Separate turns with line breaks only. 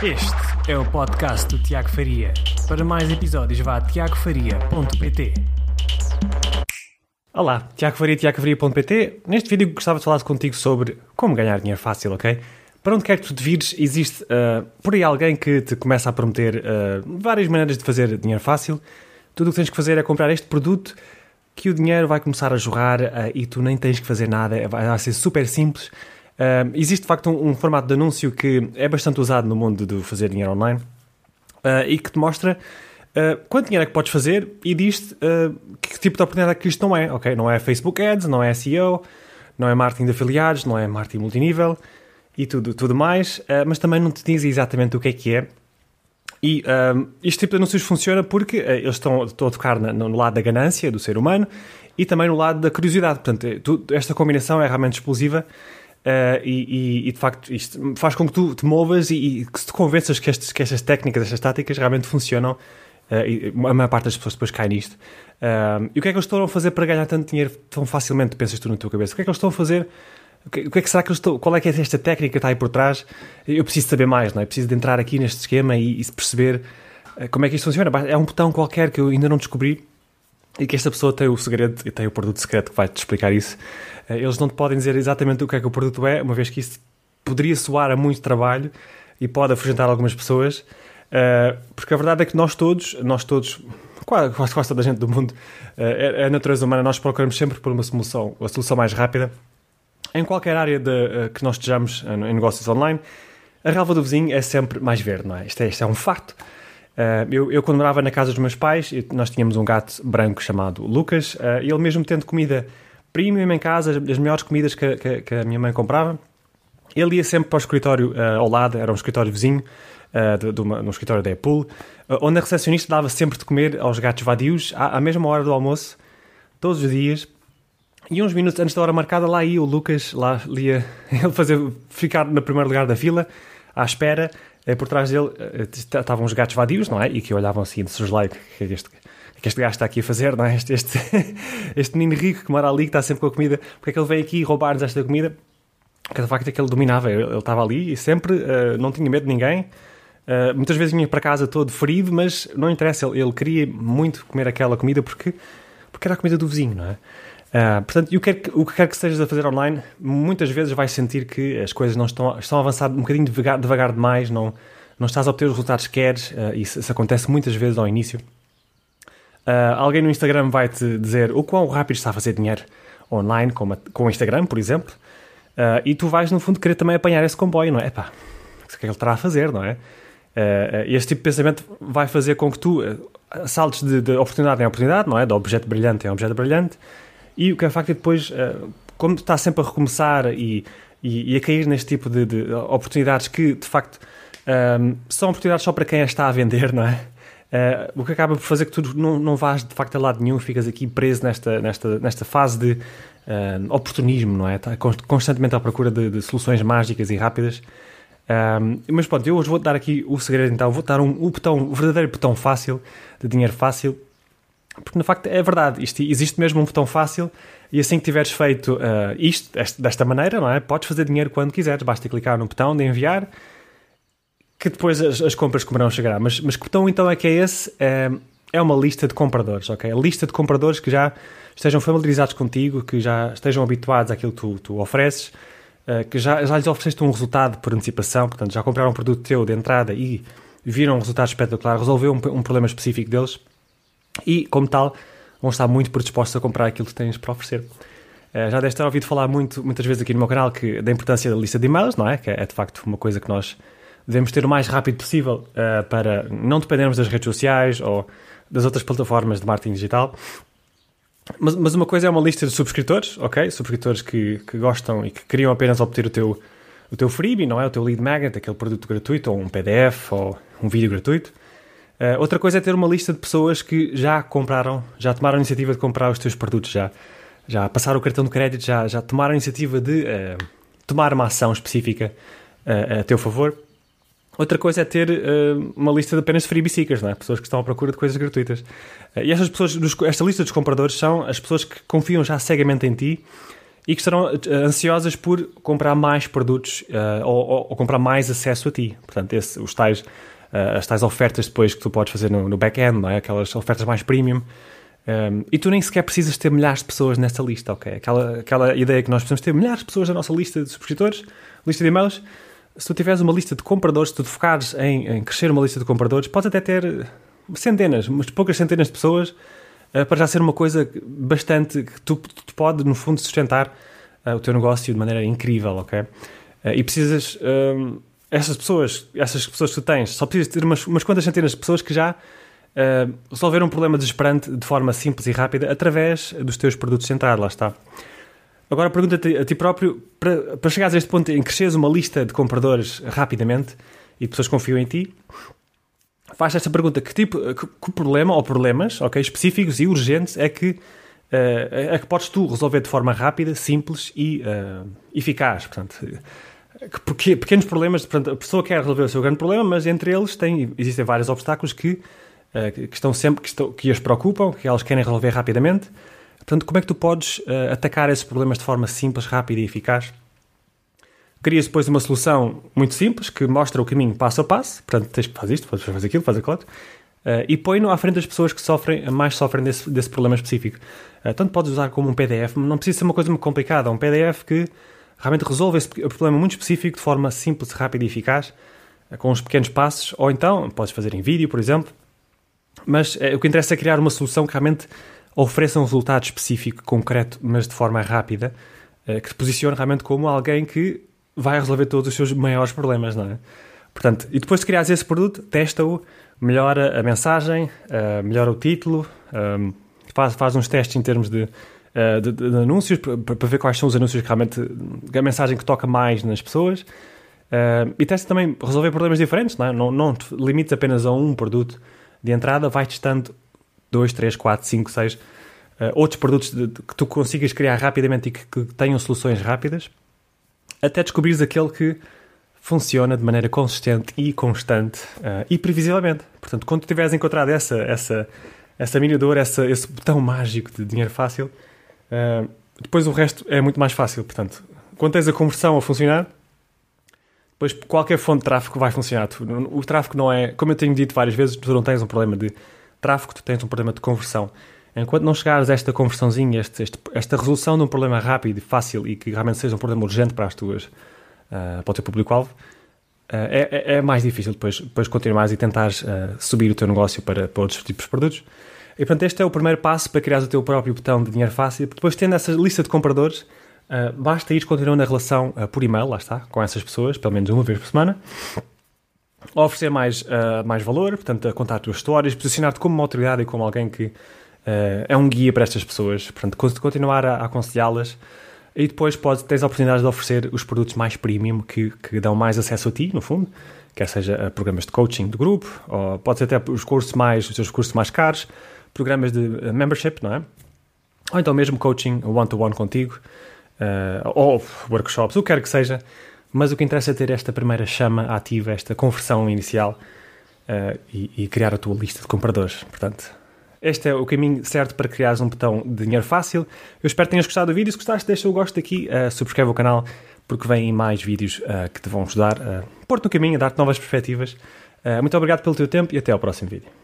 Este é o podcast do Tiago Faria. Para mais episódios, vá a tiagofaria.pt. Olá, Tiago Faria, tiagofaria.pt. Neste vídeo gostava de falar contigo sobre como ganhar dinheiro fácil, ok? Para onde quer que tu te vires, existe uh, por aí alguém que te começa a prometer uh, várias maneiras de fazer dinheiro fácil. Tudo o que tens que fazer é comprar este produto que o dinheiro vai começar a jorrar uh, e tu nem tens que fazer nada, vai ser super simples. Existe de facto um, um, formato de anúncio que é bastante usado no mundo de fazer dinheiro online uh, e que te mostra uh, quanto dinheiro é que podes fazer e diz-te que tipo de oportunidade é que isto não é. Okay? Não é Facebook Ads, não é SEO, não é marketing de afiliados, não é marketing multinível e tudo, tudo mais, mas também não te diz exatamente o que é que é. E este tipo de anúncios funciona porque eles estão, estão a tocar na, no lado da ganância do ser humano e também no lado da curiosidade. Portanto, tu, esta combinação é realmente explosiva Uh, e, e, e, de facto isto faz com que tu te movas e, e que te convenças que, estes, que estas técnicas, estas táticas realmente funcionam. Uh, e a maior parte das pessoas depois cai nisto. Uh, e o que é que eles estão a fazer para ganhar tanto dinheiro tão facilmente, pensas tu na tua cabeça? O que é que eles estão a fazer? O que, o que é que será que eles estão, qual é que é esta técnica que está aí por trás? Eu preciso saber mais, não é? Preciso de entrar aqui neste esquema e, e perceber como é que isto funciona. É um botão qualquer que eu ainda não descobri e que esta pessoa tem o segredo e tem o produto secreto que vai te explicar isso. Eh, eles não te podem dizer exatamente o que é que o produto é, uma vez que isso poderia soar a muito trabalho e pode afugentar algumas pessoas, eh, porque a verdade é que nós todos, nós todos, quase, quase toda a gente do mundo, eh, é, é a natureza humana, nós procuramos sempre por uma solução, a solução mais rápida, em qualquer área de, que nós estejamos em negócios online, a relva do vizinho é sempre mais verde, não é? Isto é, isto é um facto. Uh, eu, eu, quando morava na casa dos meus pais, nós tínhamos um gato branco chamado Lucas, uh, e ele mesmo tendo comida premium em casa, as melhores comidas que, que, que, a minha mãe comprava, ele ia sempre para o escritório uh, ao lado, era um escritório vizinho, uh, de, de uma, no escritório da Apple, onde a recepcionista dava sempre de comer aos gatos vadios, à, à mesma hora do almoço, todos os dias, e uns minutos antes da hora marcada, lá ia o Lucas, lá ia ele fazer, ficar no primeiro lugar da fila, à espera, eh, por trás dele eh, estavam os gatos vadios, não é? E que olhavam assim de like, que este, que este gajo está aqui a fazer, não é? Este, este, este menino rico que mora ali, que está sempre com a comida, porque é que ele veio aqui roubar-nos esta comida? Porque de facto é que ele dominava, ele, ele estava ali e sempre uh, não tinha medo de ninguém. Uh, muitas vezes vinha para casa todo ferido, mas não interessa, ele, ele queria muito comer aquela comida porque, porque era a comida do vizinho, não é? Uh, portanto, o que, quer que, o que quer que estejas a fazer online, muitas vezes vais sentir que as coisas não estão, estão a avançar um bocadinho devagar, devagar demais, não, não estás a obter os resultados que queres, uh, isso, isso, acontece muitas vezes ao início. Uh, alguém no Instagram vai-te dizer o quão rápido está a fazer dinheiro online com, com o Instagram, por exemplo, e tu vais, no fundo, querer também apanhar esse comboio, não é? Epá, o que é que ele estará a fazer, não é? Uh, este tipo de pensamento vai fazer com que tu saltes de, de oportunidade em oportunidade, não é? De objeto brilhante em objeto brilhante, e o que é facto é depois, uh, como está sempre a recomeçar e, e, e, a cair neste tipo de, de oportunidades que, de facto, um, ehm, são oportunidades só para quem as está a vender, não é? Uh, o que acaba por fazer que tu não, não vás de facto a lado nenhum, ficas aqui preso nesta, nesta, nesta fase de uh, oportunismo, não é? Está constantemente à procura de, de soluções mágicas e rápidas. Um, ehm, mas pronto, eu hoje vou dar aqui o segredo então, vou dar um, um botão, um verdadeiro botão fácil, de dinheiro fácil, porque, no facto, é verdade. Isto, existe mesmo um botão fácil e assim que tiveres feito uh, isto, desta maneira, não é? Podes fazer dinheiro quando quiseres. Basta clicar no botão de enviar que depois as, as compras comerão chegará. Mas, mas que botão então é que é esse? É, é uma lista de compradores, ok? A lista de compradores que já estejam familiarizados contigo, que já estejam habituados àquilo que tu, tu ofereces, uh, que já, já lhes ofereceste um resultado por antecipação, portanto já compraram um produto teu de entrada e viram um resultado espetacular, resolveu um, um problema específico deles e, como tal, vão estar muito predispostos a comprar aquilo que tens para oferecer. Uh, já deves ter ouvido falar muito, muitas vezes aqui no meu canal que, da importância da lista de e-mails, não é? Que é, é de facto uma coisa que nós devemos ter o mais rápido possível uh, para não dependermos das redes sociais ou das outras plataformas de marketing digital. Mas, mas, uma coisa é uma lista de subscritores, ok? Subscritores que, que gostam e que queriam apenas obter o teu, o teu freebie, não é? O teu lead magnet, aquele produto gratuito, ou um PDF, ou um vídeo gratuito. Uh, outra coisa é ter uma lista de pessoas que já compraram, já tomaram a iniciativa de comprar os teus produtos, já, já passaram o cartão de crédito, já, já tomaram a iniciativa de uh, tomar uma ação específica uh, a teu favor. Outra coisa é ter uma lista de apenas freebie seekers, não é? pessoas que estão à procura de coisas gratuitas. e estas pessoas, esta lista dos compradores são as pessoas que confiam já cegamente em ti e que estarão ansiosas por comprar mais produtos ou, ou, ou, comprar mais acesso a ti. Portanto, esse, os tais, as tais ofertas depois que tu podes fazer no, no back-end, é? aquelas ofertas mais premium. Um, e tu nem sequer precisas ter milhares de pessoas nessa lista, ok? Aquela, aquela ideia que nós precisamos ter milhares de pessoas na nossa lista de subscritores, lista de e-mails. Se tu tiveres uma lista de compradores, se tu te focares em, em, crescer uma lista de compradores, podes até ter centenas, mas poucas centenas de pessoas uh, para já ser uma coisa bastante que tu, tu pode, no fundo, sustentar uh, o teu negócio de maneira incrível, ok? Uh, e precisas. Essas pessoas, essas pessoas que tu tens, só precisas ter umas, umas quantas centenas de pessoas que já uh, resolver um problema desesperante de forma simples e rápida através dos teus produtos centrais, lá está. Agora pergunta-te a ti próprio, para, para chegares a este ponto em que cresces uma lista de compradores rapidamente e pessoas confiam em ti, faz esta pergunta, que tipo, que, que problema ou problemas okay, específicos e urgentes é que, uh, é que podes tu resolver de forma rápida, simples e uh, eficaz, portanto... Porque, pequenos problemas, portanto, a pessoa quer resolver o seu grande problema, mas entre eles tem, existem vários obstáculos que uh, que estão sempre, que, estão, que as preocupam, que elas querem resolver rapidamente. Portanto, como é que tu podes uh, atacar esses problemas de forma simples, rápida e eficaz? Crias depois uma solução muito simples que mostra o caminho passo a passo. Portanto, tens que fazer isto, fazer aquilo, fazer aquilo. Uh, e põe-no à frente das pessoas que sofrem, mais sofrem desse, desse problema específico. Uh, tanto podes usar como um PDF, não precisa ser uma coisa muito complicada, um PDF que realmente resolve esse problema muito específico de forma simples, rápida e eficaz, uh, com uns pequenos passos, ou então podes fazer em vídeo, por exemplo, mas é, o que interessa é criar uma solução que realmente ofereça um resultado específico, concreto, mas de forma rápida, é, que te posicione realmente como alguém que vai resolver todos os seus maiores problemas, não é? Portanto, e depois de criares esse produto, testa-o, melhora a mensagem, uh, melhora o título, um, faz, faz uns testes em termos de, uh, de, de anúncios para, ver quais são os anúncios que realmente a mensagem que toca mais nas pessoas. Uh, e testa também resolver problemas diferentes, não é? Não, não te limites apenas a um produto de entrada, vais testando 2, 3, 4, 5, 6 outros produtos de, de, que tu consigas criar rapidamente e que, que, tenham soluções rápidas, até descobrires aquele que funciona de maneira consistente e constante uh, e previsivelmente. Portanto, quando tiveres encontrado essa, essa, essa mini dor, essa, esse botão mágico de dinheiro fácil, uh, depois o resto é muito mais fácil. Portanto, quando tens a conversão a funcionar, Pois qualquer fonte de tráfego vai funcionar. O tráfego não é, como eu tenho dito várias vezes, tu não tens um problema de tráfego, tu tens um problema de conversão. Enquanto não chegares a esta conversãozinha, este, este, esta resolução de um problema rápido e fácil e que realmente seja um problema urgente para as tuas, uh, para o teu público-alvo, uh, é, é, mais difícil depois, depois continuares e tentares uh, subir o teu negócio para, para outros tipos de produtos. E portanto, este é o primeiro passo para criar o teu próprio botão de dinheiro fácil. Depois, tendo essa lista de compradores, Uh, basta ir continuando a relação uh, por e-mail, lá está, com essas pessoas, pelo menos uma vez por semana. Oferecer mais, uh, mais valor, portanto, a contar as tuas histórias, posicionar-te como uma autoridade e como alguém que é um guia para estas pessoas. Portanto, continuar a, a aconselhá-las. E depois podes, tens a oportunidade de oferecer os produtos mais premium que, que dão mais acesso a ti, no fundo, quer seja programas de coaching de grupo, ou pode ser até os cursos mais, os teus cursos mais caros, programas de membership, não é? Ou então mesmo coaching one-to-one -one contigo uh, ou workshops, o que quer que seja, mas o que interessa é ter esta primeira chama ativa, esta conversão inicial uh, e, e, criar a tua lista de compradores. Portanto, este é o caminho certo para criares um botão de dinheiro fácil. Eu espero que tenhas gostado do vídeo. Se gostaste, deixa o gosto aqui, uh, subscreve o canal, porque vêm mais vídeos uh, que te vão ajudar a pôr-te no caminho, a dar-te novas perspectivas. muito obrigado pelo teu tempo e até ao próximo vídeo.